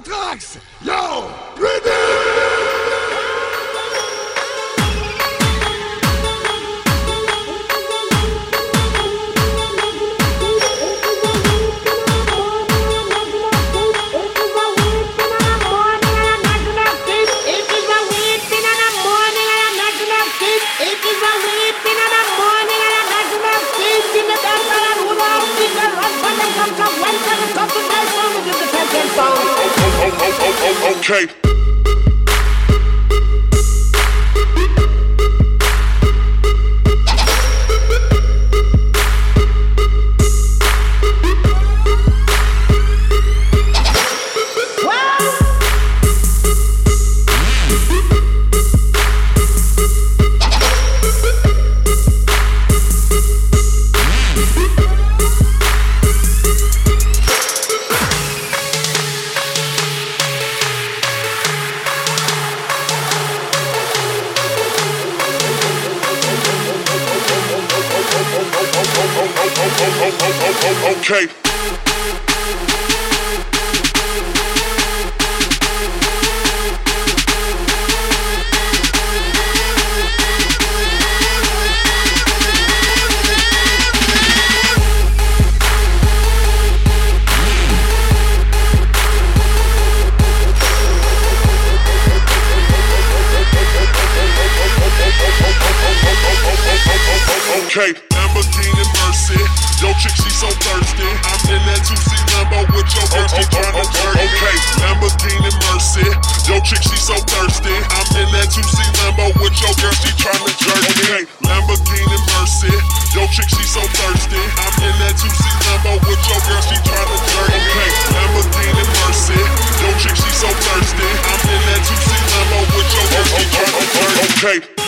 trax. Yo, ready! Okay. Okay. Yo, chick, oh, oh, oh, she so thirsty. I'm in that 2C Lambo with your girl, she tryna jerk. Okay. Lamborghini Mercy. Yo, chick, she so thirsty. I'm in that 2C Lambo with your girl, she tryna jerk. Okay. Lamborghini Mercy. Yo, chick, she so thirsty. I'm in that 2C Lambo with your girl, she tryna jerk. Okay. Lamborghini Mercy. Yo, chick, she so thirsty. I'm in that 2C Lambo with your girl, she tryna jerk. Okay.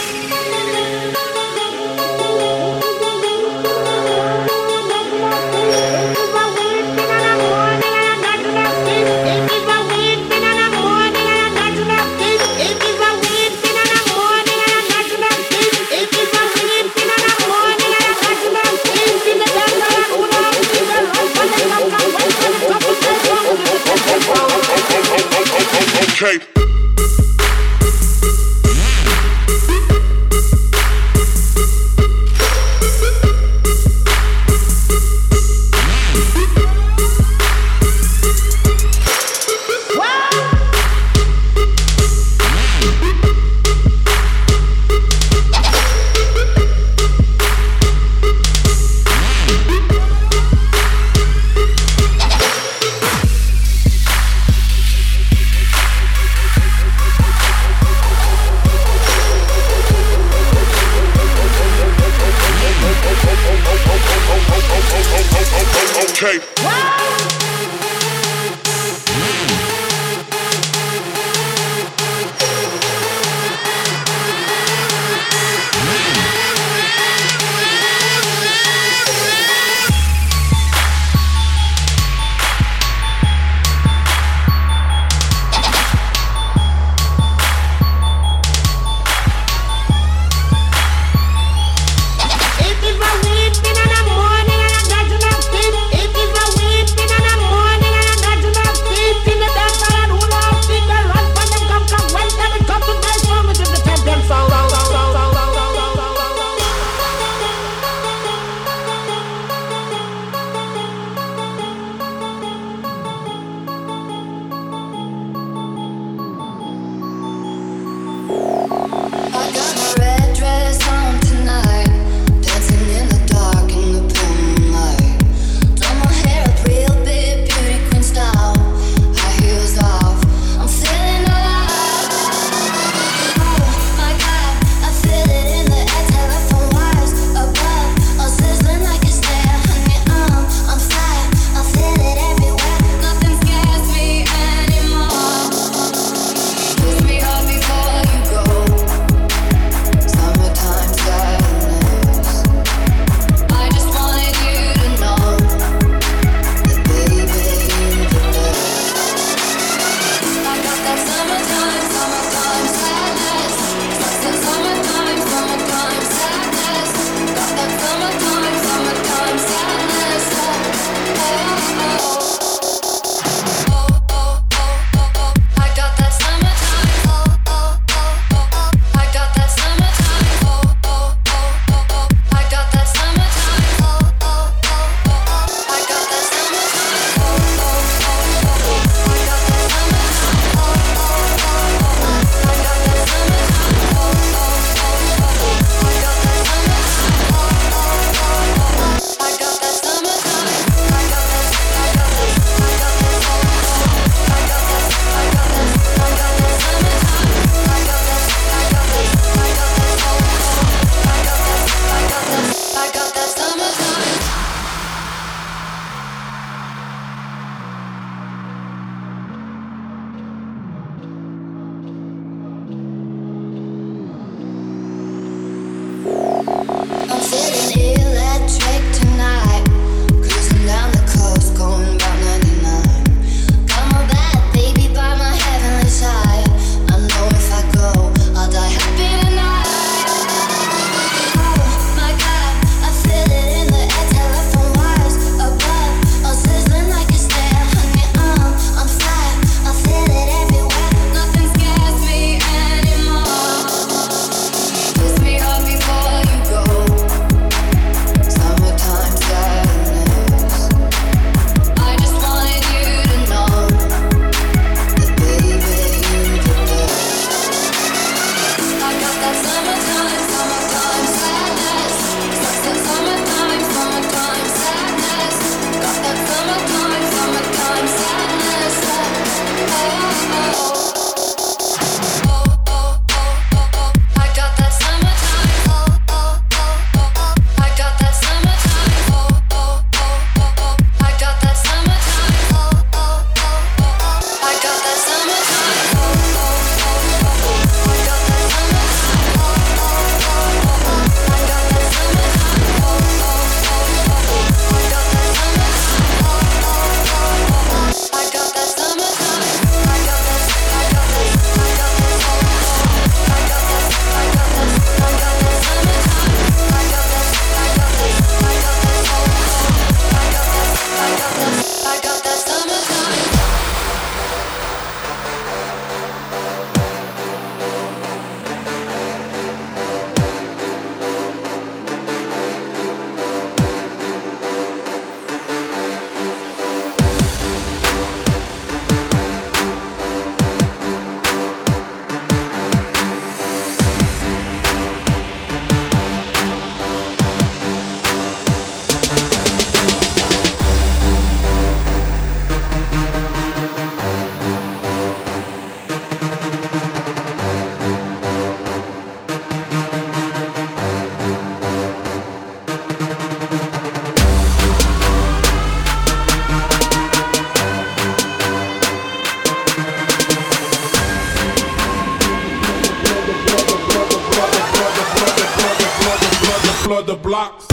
flood the blocks.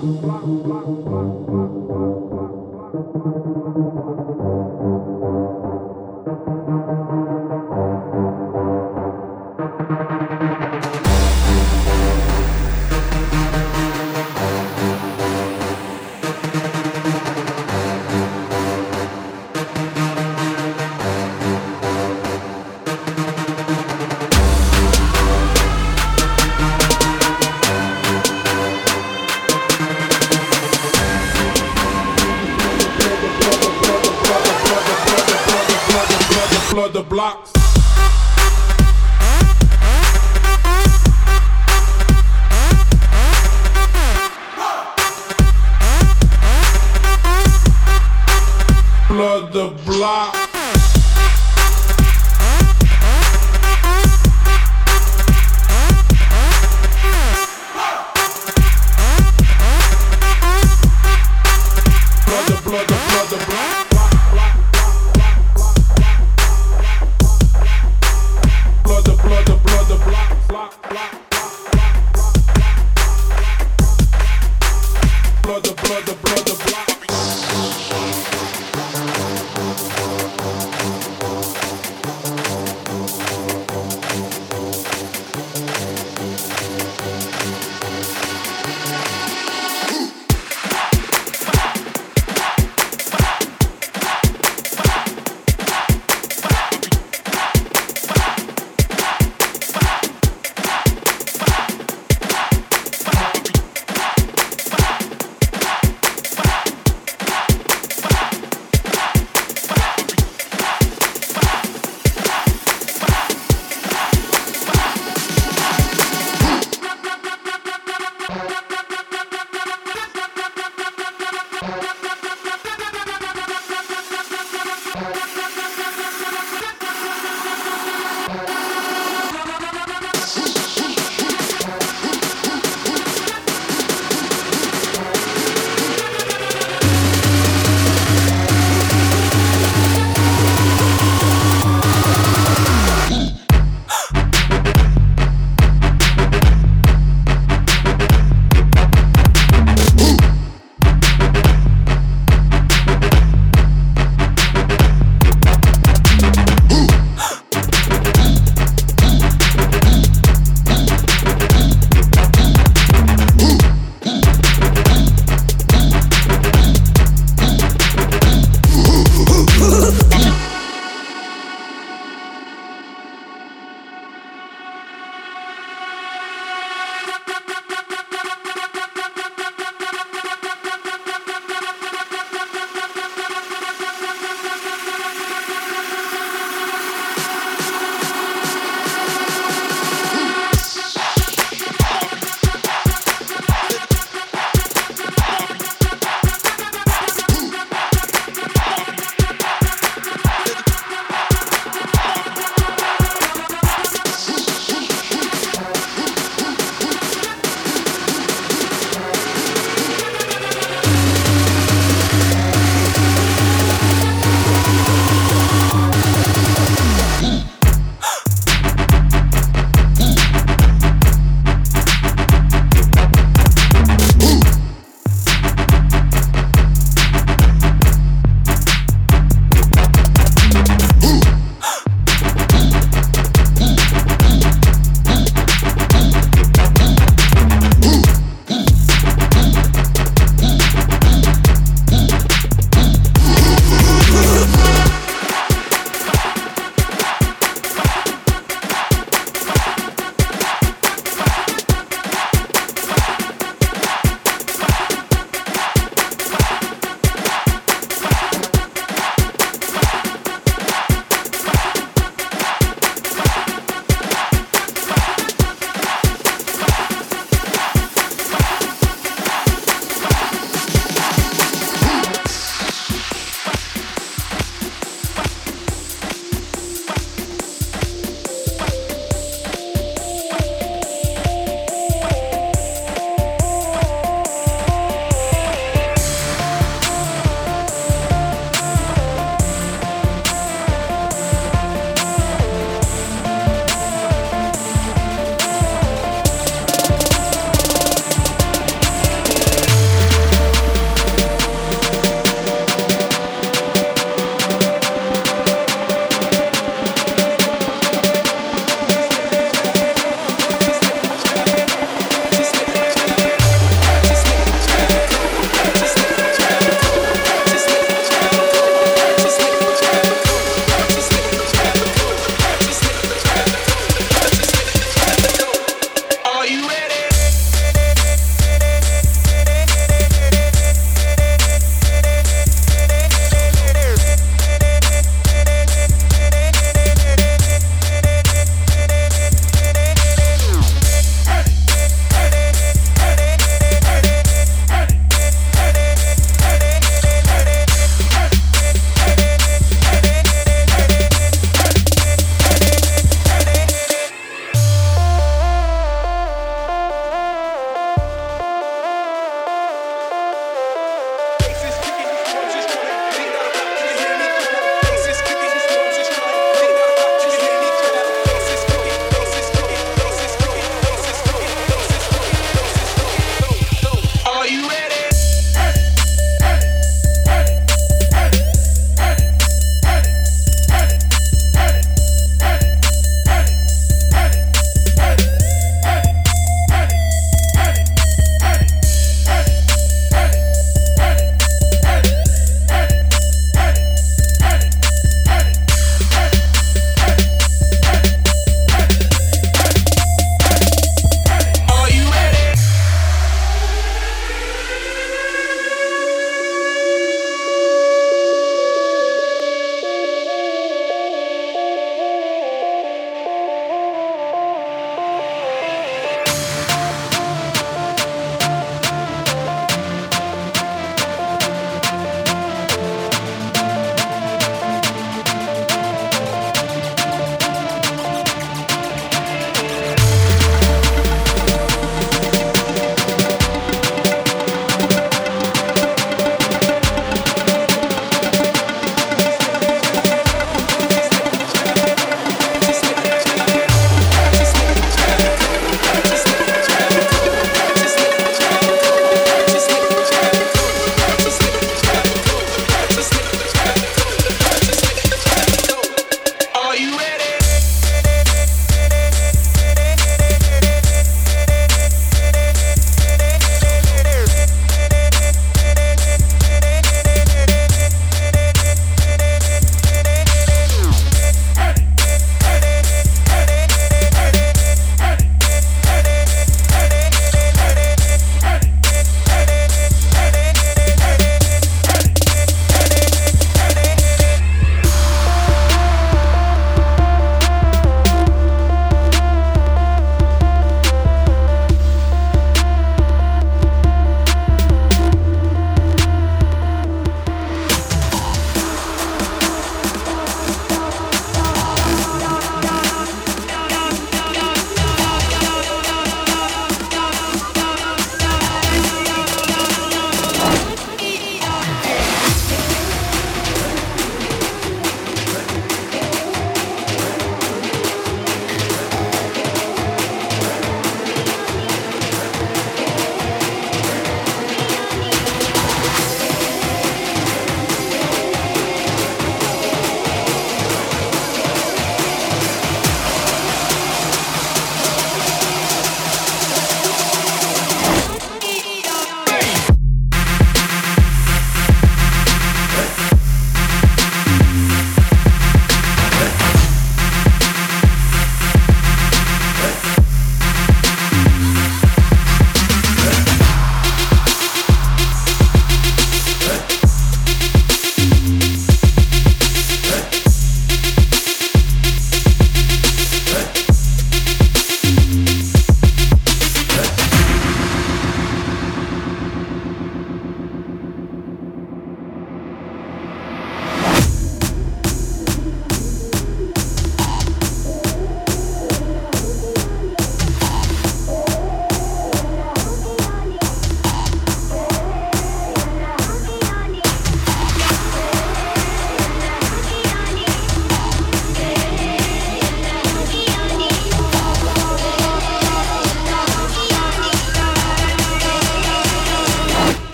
Thank you.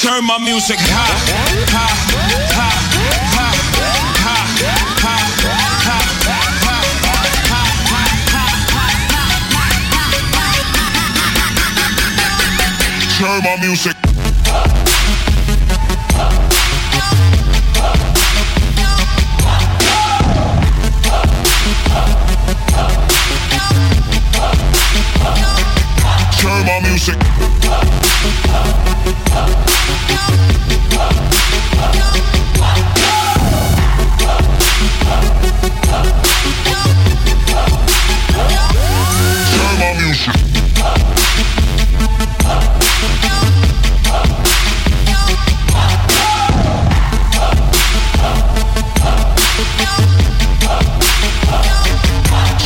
Turn my music high, high, high, high, high, high, high. turn my music. music.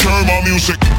Turn my music.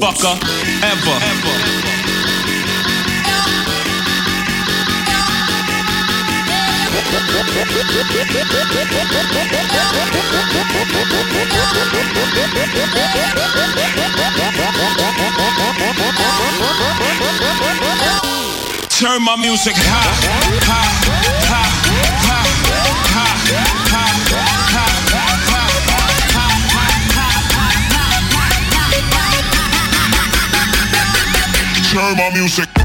motherfucker ever. Turn my music high, high, high, high, high, high, high. Turn my music.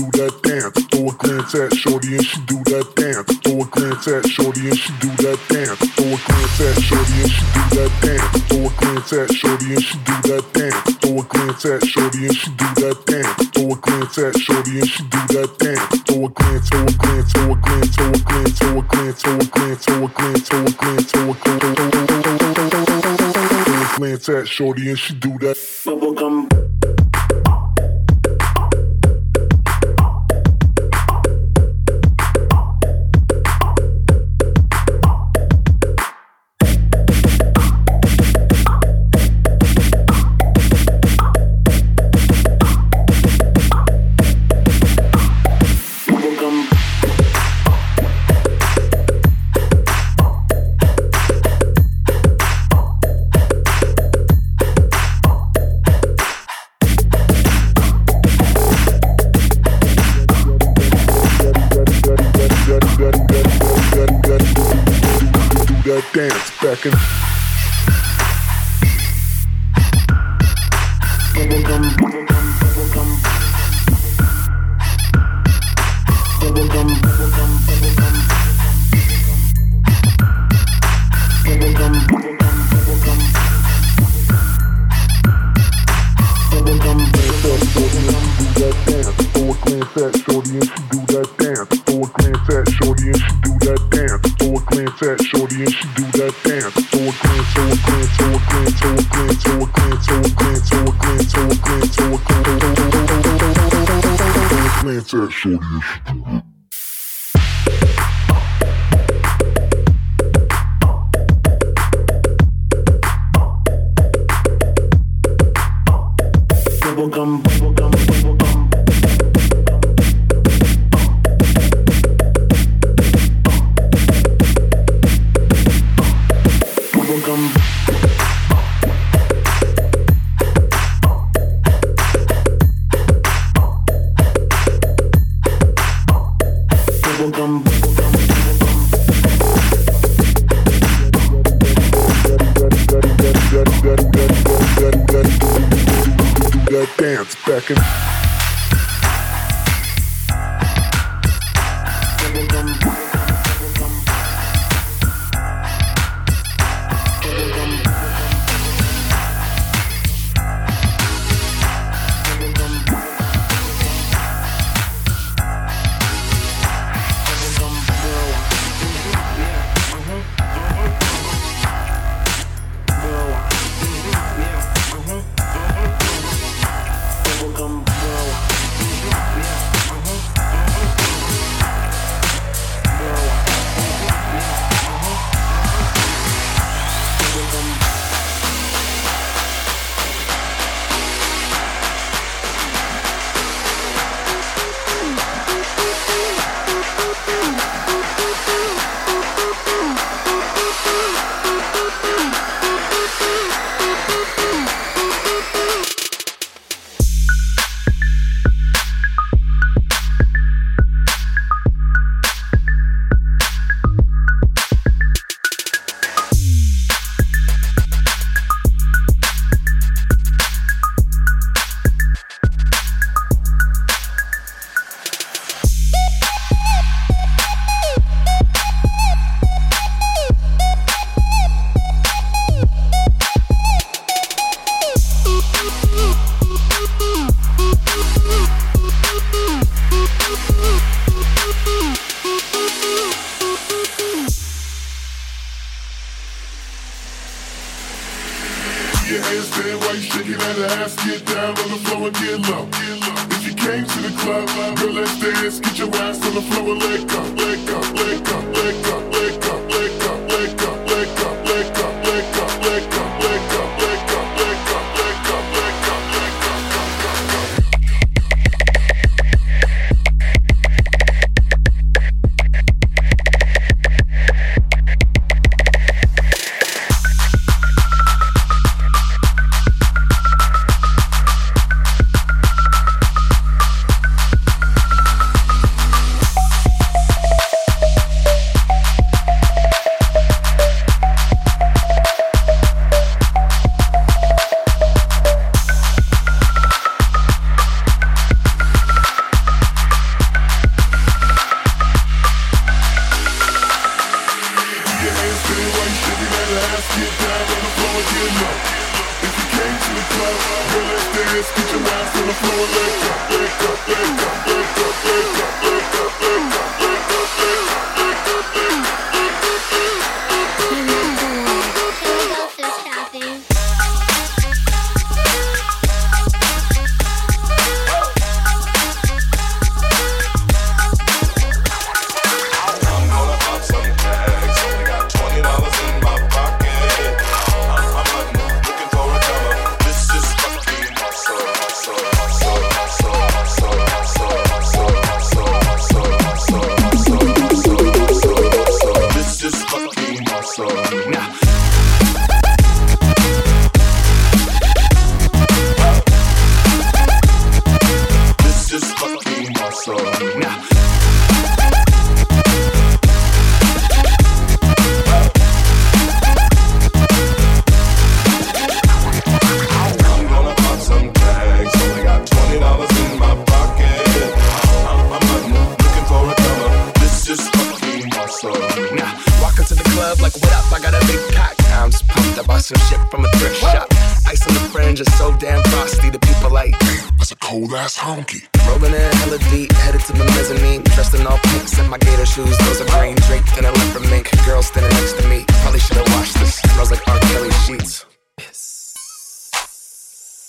Do that dance. Throw a glance at Shorty and she do that dance. Throw a glance at Shorty and she do that dance. Throw a glance at Shorty and she do that dance. Throw a glance at Shorty and she do that dance. Throw a glance at Shorty and she do that dance. Throw a glance at Shorty and she do that dance. Throw a glance, throw a glance, throw a glance, throw a glance, throw a glance, throw a glance, throw a glance, throw a glance, throw a glance, throw a glance at Shorty and she do that. Bubblegum. At Shorty and she do por isso. That dance back in hustle. Nah, like, what up? I got a big cock. I'm pumped. I bought some shit from a thrift shop. Ice on the fringe is so damn frosty. The people like, That's a cold ass honky. Rolling in hella deep, headed to the mezzanine. Dressed in all pink, set my gator shoes. Those are green draped in a leopard mink. Girl standing next to me. Probably should've washed this. Smells like R. Kelly sheets.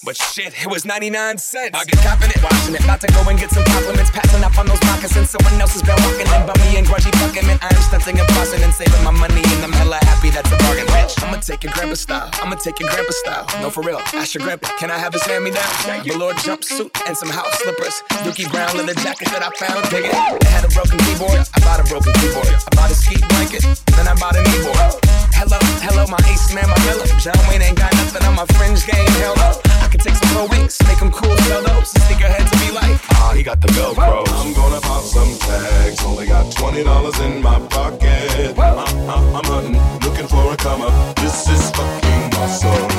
But shit, it was 99 cents. I get confident washing it. About to go and get some compliments. Passing up on those moccasins. Someone else has been walking in by me and grudgy fucking man. I'm stunting and busting and saving my money. And I'm hella happy that's a bargain, bitch. I'ma take your grandpa style. I'ma take your grandpa style. No, for real. Ask your grandpa. Can I have his hand me down? Velour jumpsuit and some house slippers. Dookie brown leather jacket that I found. Dig it. I had a broken keyboard. I bought a broken keyboard. I bought a ski blanket. Then I bought a kneeboard. Hello, hello, my ace man, my mellow. John Wayne ain't got nothing on my fringe game. Hell no. I can take some pro wings, make them cool, sell those. Sneakerheads to be like, ah, he got the Velcro. I'm gonna pop some tags. Only got twenty dollars in my pocket. I'm, I'm, I'm hunting, looking for a come up. This is fucking hustle.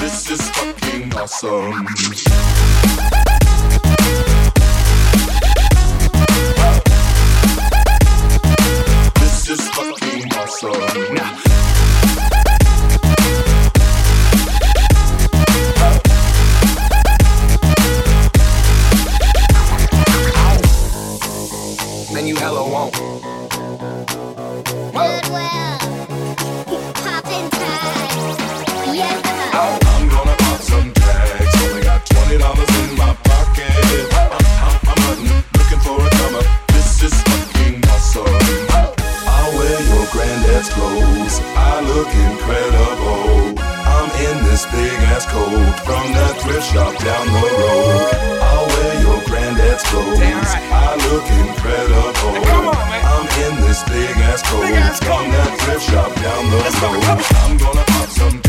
This is fucking awesome. is fucking awesome. Now, you won't. Goodwill. Poppin' tags. Yeah. I'm gonna pop some tags. Only got twenty dollars in my pocket. I'm, I'm, I'm hunting, looking for a come. This is fucking awesome. I'll wear your granddad's clothes. I look incredible. I'm in this big ass coat from that thrift shop down the road. I'll wear your granddad's clothes. Damn right. I look incredible this big ass coat from that thrift shop down the road. I'm gonna pop some.